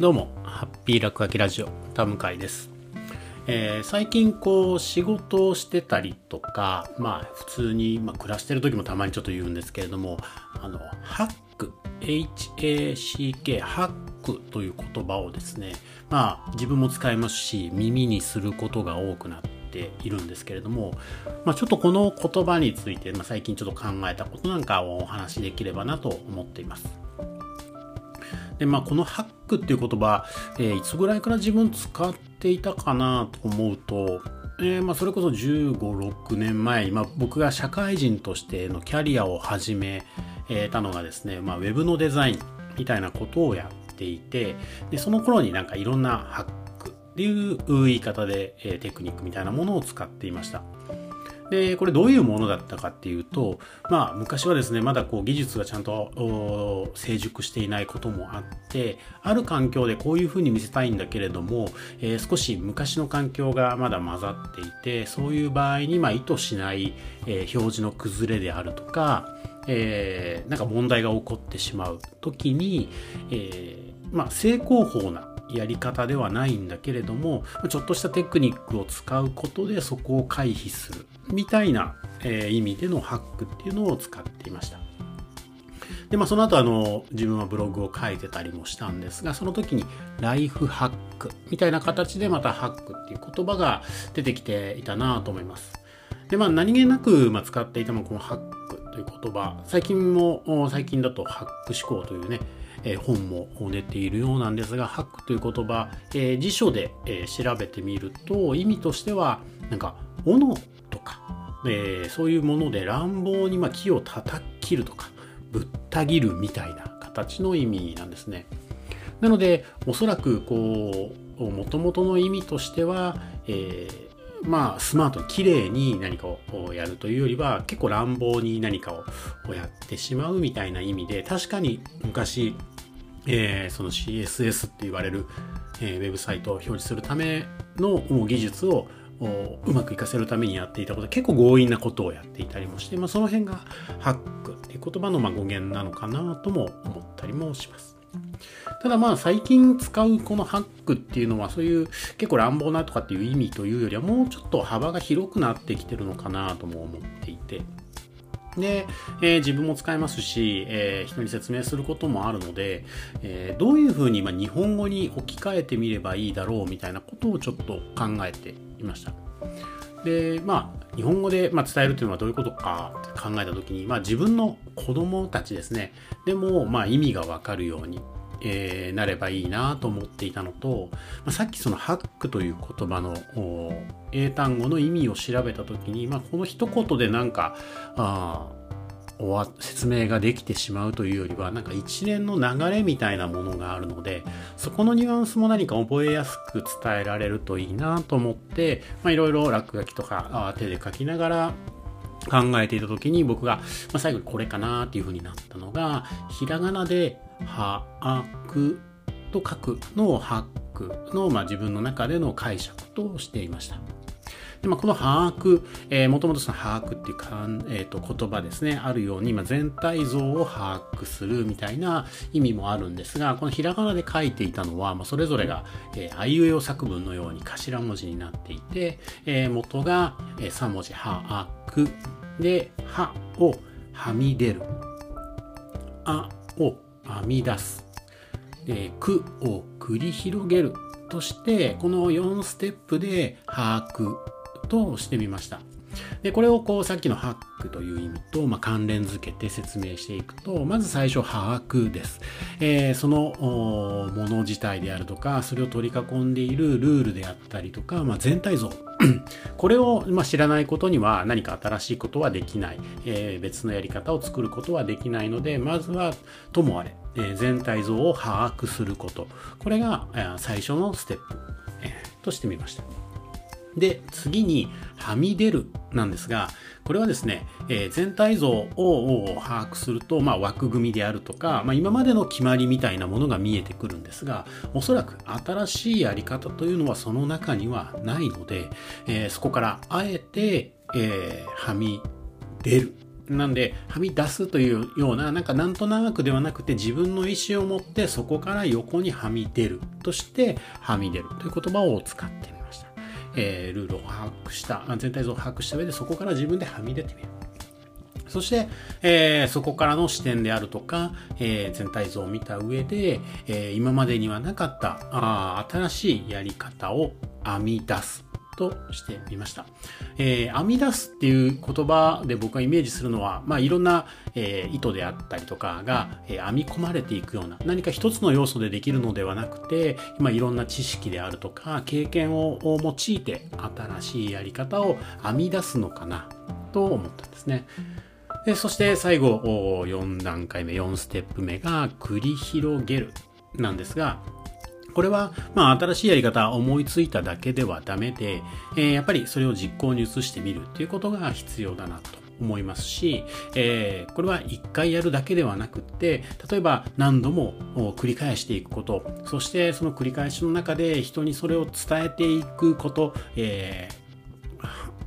どうも、ハッピー落書きラジオ、田向です。えー最近こう仕事をしてたりとか、まあ普通に、まあ、暮らしてる時もたまにちょっと言うんですけれども、あの、ハック、H-A-C-K、ハックという言葉をですね、まあ自分も使いますし、耳にすることが多くなっているんですけれども、まあちょっとこの言葉について、まあ、最近ちょっと考えたことなんかをお話しできればなと思っています。で、まあ、このハックっていう言葉、えーいつぐらいから自分使っていたかなと思うと、えーまあ、それこそ15、6年前、まあ、僕が社会人としてのキャリアを始めたのがですね、まあ、ウェブのデザインみたいなことをやっていて、で、その頃になんかいろんなハックっていう言い方で、えテクニックみたいなものを使っていました。で、これどういうものだったかっていうと、まあ昔はですね、まだこう技術がちゃんと成熟していないこともあって、ある環境でこういうふうに見せたいんだけれども、えー少し昔の環境がまだ混ざっていて、そういう場合にまあ意図しない、えー表示の崩れであるとか、えーなんか問題が起こってしまう時に、えまあ成功法なやり方ではないんだけれどもちょっとしたテクニックを使うことでそこを回避するみたいな、えー意味でのハックっていうのを使っていました。で、まあ、その後、あの、自分はブログを書いてたりもしたんですが、その時に、ライフハックみたいな形でまたハックっていう言葉が出てきていたなと思います。で、まあ、何気なく、ま、使っていたのはこのハックという言葉、最近も、最近だとハック思考というね、え本も出ているようなんですが、ハックという言葉、え辞書で、え調べてみると、意味としては、なんか、斧とか、えそういうもので乱暴にま木を叩き切るとか、ぶった切るみたいな形の意味なんですね。なので、おそらく、こう、もともとの意味としては、えーまあ、スマートに綺麗に何かをやるというよりは、結構乱暴に何かをやってしまうみたいな意味で、確かに昔、えーその CSS って言われる、えーウェブサイトを表示するための技術をうまく活かせるためにやっていたこと結構強引なことをやっていたりもして、まあ、その辺がハックっていう言葉のまあ語源なのかなとも思ったりもします。ただまあ最近使うこのハックっていうのはそういう結構乱暴なとかっていう意味というよりはもうちょっと幅が広くなってきてるのかなとも思っていて。で、えー自分も使いますし、えー人に説明することもあるので、えーどういうふうにま日本語に置き換えてみればいいだろうみたいなことをちょっと考えていました。で、まあ、日本語でまあ伝えるというのはどういうことかって考えたときに、まあ自分の子供たちですね、でもまあ意味がわかるように、えーなればいいなと思っていたのと、まあ、さっきそのハックという言葉の英単語の意味を調べたときに、まあこの一言でなんか、あ説明ができてしまうというよりはなんか一連の流れみたいなものがあるのでそこのニュアンスも何か覚えやすく伝えられるといいなと思っていろいろ落書きとか手で書きながら考えていた時に僕が、まあ、最後にこれかなっていう風になったのがひらがなで「はあく」と書くのを「ハック」の、まあ、自分の中での解釈としていました。でまあ、この把握、えー、もともとその把握っていうか、えー、と言葉ですね、あるように、まあ、全体像を把握するみたいな意味もあるんですが、このひらがなで書いていたのは、まあ、それぞれが、えー、あいうえお作文のように頭文字になっていて、えー元が、えー、3文字、は、あ、く、で、はをはみ出る、あを編み出す、くを繰り広げるとして、この4ステップで把握としてみました。で、これをこうさっきのハックという意味と、まあ、関連付けて説明していくと、まず最初把握です。えーそのもの自体であるとか、それを取り囲んでいるルールであったりとか、まあ、全体像。これを、ま、知らないことには何か新しいことはできない、えー別のやり方を作ることはできないので、まずはともあれ、え全体像を把握すること。これが、え最初のステップ、えとしてみました。で、次に、はみ出るなんですが、これはですね、えー全体像を把握すると、まあ、枠組みであるとか、まあ、今までの決まりみたいなものが見えてくるんですが、おそらく新しいやり方というのはその中にはないので、えーそこからあえて、えーはみ出るなんで、はみ出すというような、なんかなんとなくではなくて自分の意思を持ってそこから横にはみ出るとして、はみ出るという言葉を使ってみました。えー、ルールを把握した、全体像を把握した上でそこから自分ではみ出てみる。そして、えー、そこからの視点であるとか、えー、全体像を見た上で、えー、今までにはなかったあ新しいやり方を編み出すとしてみました。えー、編み出すっていう言葉で僕がイメージするのは、まあ、いろんな、えー、糸であったりとかが、えー、編み込まれていくような何か一つの要素でできるのではなくて、まあ、いろんな知識であるとか経験を用いて新しいやり方を編み出すのかなと思ったんですね。でそして最後4段階目4ステップ目が繰り広げるなんですがこれは、まあ、新しいやり方思いついただけではダメで、えー、やっぱりそれを実行に移してみるっていうことが必要だなと思いますし、えー、これは一回やるだけではなくって、例えば何度も繰り返していくこと、そしてその繰り返しの中で人にそれを伝えていくこと、えー、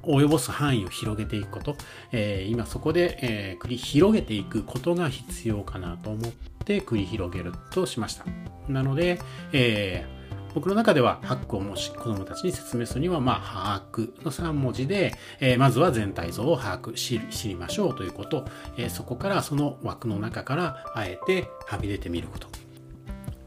及ぼす範囲を広げていくこと、えー、今そこで、えー、繰り広げていくことが必要かなと思って繰り広げるとしました。なので、えー、僕の中では、ハックをもし子供たちに説明するには、まあ、把握の3文字で、えー、まずは全体像を把握し、知りましょうということ、えー、そこからその枠の中からあえてはみ出てみること。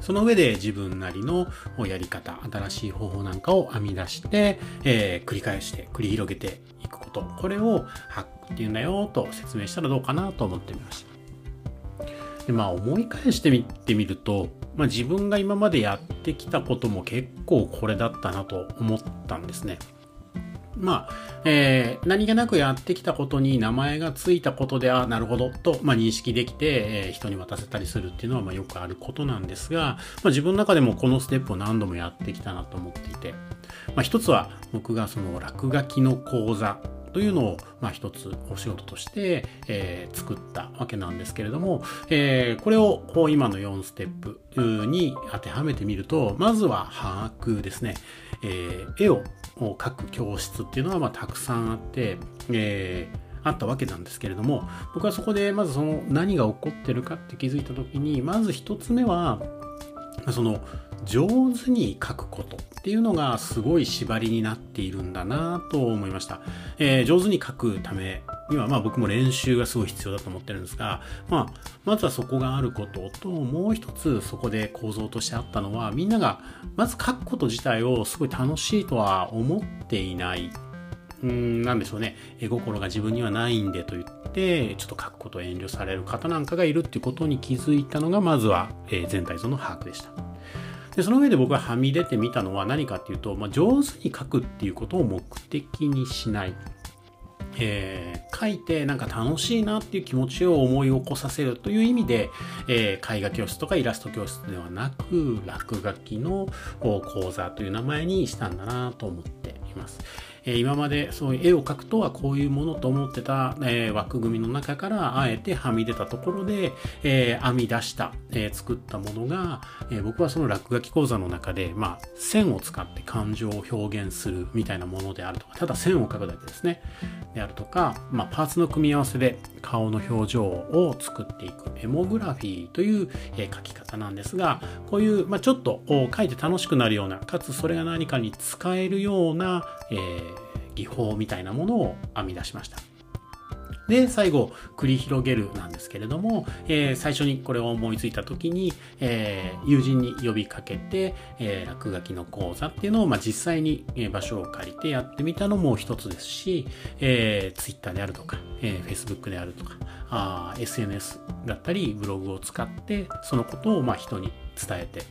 その上で自分なりのやり方、新しい方法なんかを編み出して、えー、繰り返して繰り広げていくこと。これをハックっていうんだよと説明したらどうかなと思ってみました。でまあ思い返してみてみると、まあ、自分が今までやってきたことも結構これだったなと思ったんですね。まあ、えー、何気なくやってきたことに名前がついたことで、あ、なるほど、と、まあ、認識できて、えー、人に渡せたりするっていうのは、まあ、よくあることなんですが、まあ、自分の中でもこのステップを何度もやってきたなと思っていて、まあ、一つは僕がその落書きの講座というのを、まあ、一つお仕事として、えー、作ったわけなんですけれども、えー、これをこう今の4ステップに当てはめてみると、まずは把握ですね。えー、絵を描く教室っていうのはまあたくさんあって、えー、あったわけなんですけれども、僕はそこでまずその何が起こってるかって気づいた時に、まず一つ目は、その上手に書くことっていうのがすごい縛りになっているんだなと思いました。えー、上手に書くためには、まあ僕も練習がすごい必要だと思ってるんですが、まあ、まずはそこがあることと、もう一つそこで構造としてあったのは、みんながまず書くこと自体をすごい楽しいとは思っていないうん、なんでしょうね、絵心が自分にはないんでと言って、ちょっと書くことを遠慮される方なんかがいるっていうことに気づいたのが、まずは、全体像の把握でした。で、その上で僕がはみ出てみたのは何かっていうと、まあ、上手に書くっていうことを目的にしない。えー、書いてなんか楽しいなっていう気持ちを思い起こさせるという意味で、えー、絵画教室とかイラスト教室ではなく落書きの講座という名前にしたんだなと思っています。え今までそういう絵を描くとはこういうものと思ってた、え枠組みの中からあえてはみ出たところで、え編み出した、え作ったものが、え僕はその落書き講座の中で、まあ、線を使って感情を表現するみたいなものであるとか、ただ線を描くだけですね。であるとか、まあ、パーツの組み合わせで顔の表情を作っていくエモグラフィーという、え描き方なんですが、こういう、まあ、ちょっと書いて楽しくなるような、かつそれが何かに使えるような、えー技法みたいなものを編み出しました。で、最後、繰り広げるなんですけれども、えー、最初にこれを思いついた時に、えー、友人に呼びかけて、えー、落書きの講座っていうのを、まあ、実際に場所を借りてやってみたのも一つですし、えー、Twitter であるとか、えー、Facebook であるとか、あ SNS だったり、ブログを使って、そのことをまあ人に伝えて、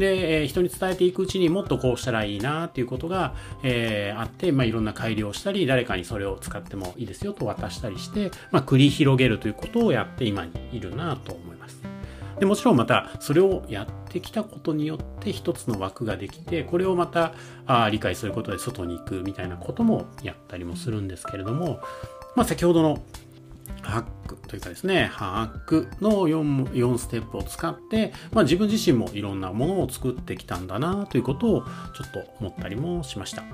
で、えー、人に伝えていくうちにもっとこうしたらいいなっていうことが、えー、あって、まあ、いろんな改良をしたり、誰かにそれを使ってもいいですよと渡したりして、まあ、繰り広げるということをやって今にいるなと思います。でもちろんまたそれをやってきたことによって一つの枠ができてこれをまたあ理解することで外に行くみたいなこともやったりもするんですけれども、まあ、先ほどのハックというかですね、ハックの 4, 4ステップを使って、まあ、自分自身もいろんなものを作ってきたんだなということをちょっと思ったりもしました。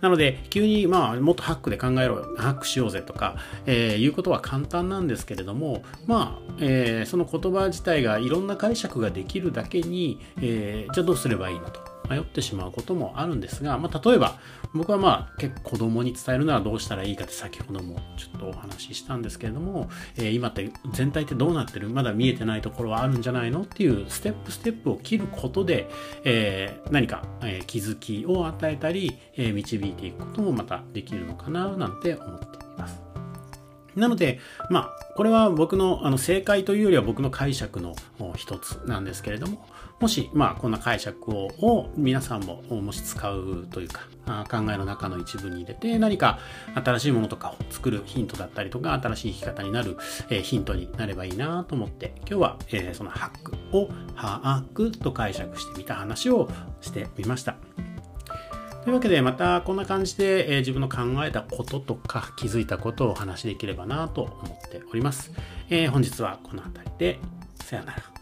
なので、急に、まあ、もっとハックで考えろ、ハックしようぜとか、えー、いうことは簡単なんですけれども、まあ、えー、その言葉自体がいろんな解釈ができるだけに、えー、じゃあどうすればいいのと。迷ってしまうこともあるんですが、まあ、例えば僕はまあ結構子供に伝えるならどうしたらいいかって先ほどもちょっとお話ししたんですけれども、えー、今って全体ってどうなってる？まだ見えてないところはあるんじゃないの？っていうステップステップを切ることで、えー、何か、え、気づきを与えたり、え導いていくこともまたできるのかななんて思っています。なので、まあ、これは僕のあの正解というよりは僕の解釈の一つなんですけれども、もし、まあ、こんな解釈をを皆さんももし使うというか考えの中の一部に入れて何か新しいものとかを作るヒントだったりとか新しい生き方になる、えー、ヒントになればいいなと思って今日は、えー、そのハックを把握と解釈してみた話をしてみました。というわけでまたこんな感じで、え、自分の考えたこととか気づいたことをお話しできればなと思っております。えー、本日はこの辺りでさよなら。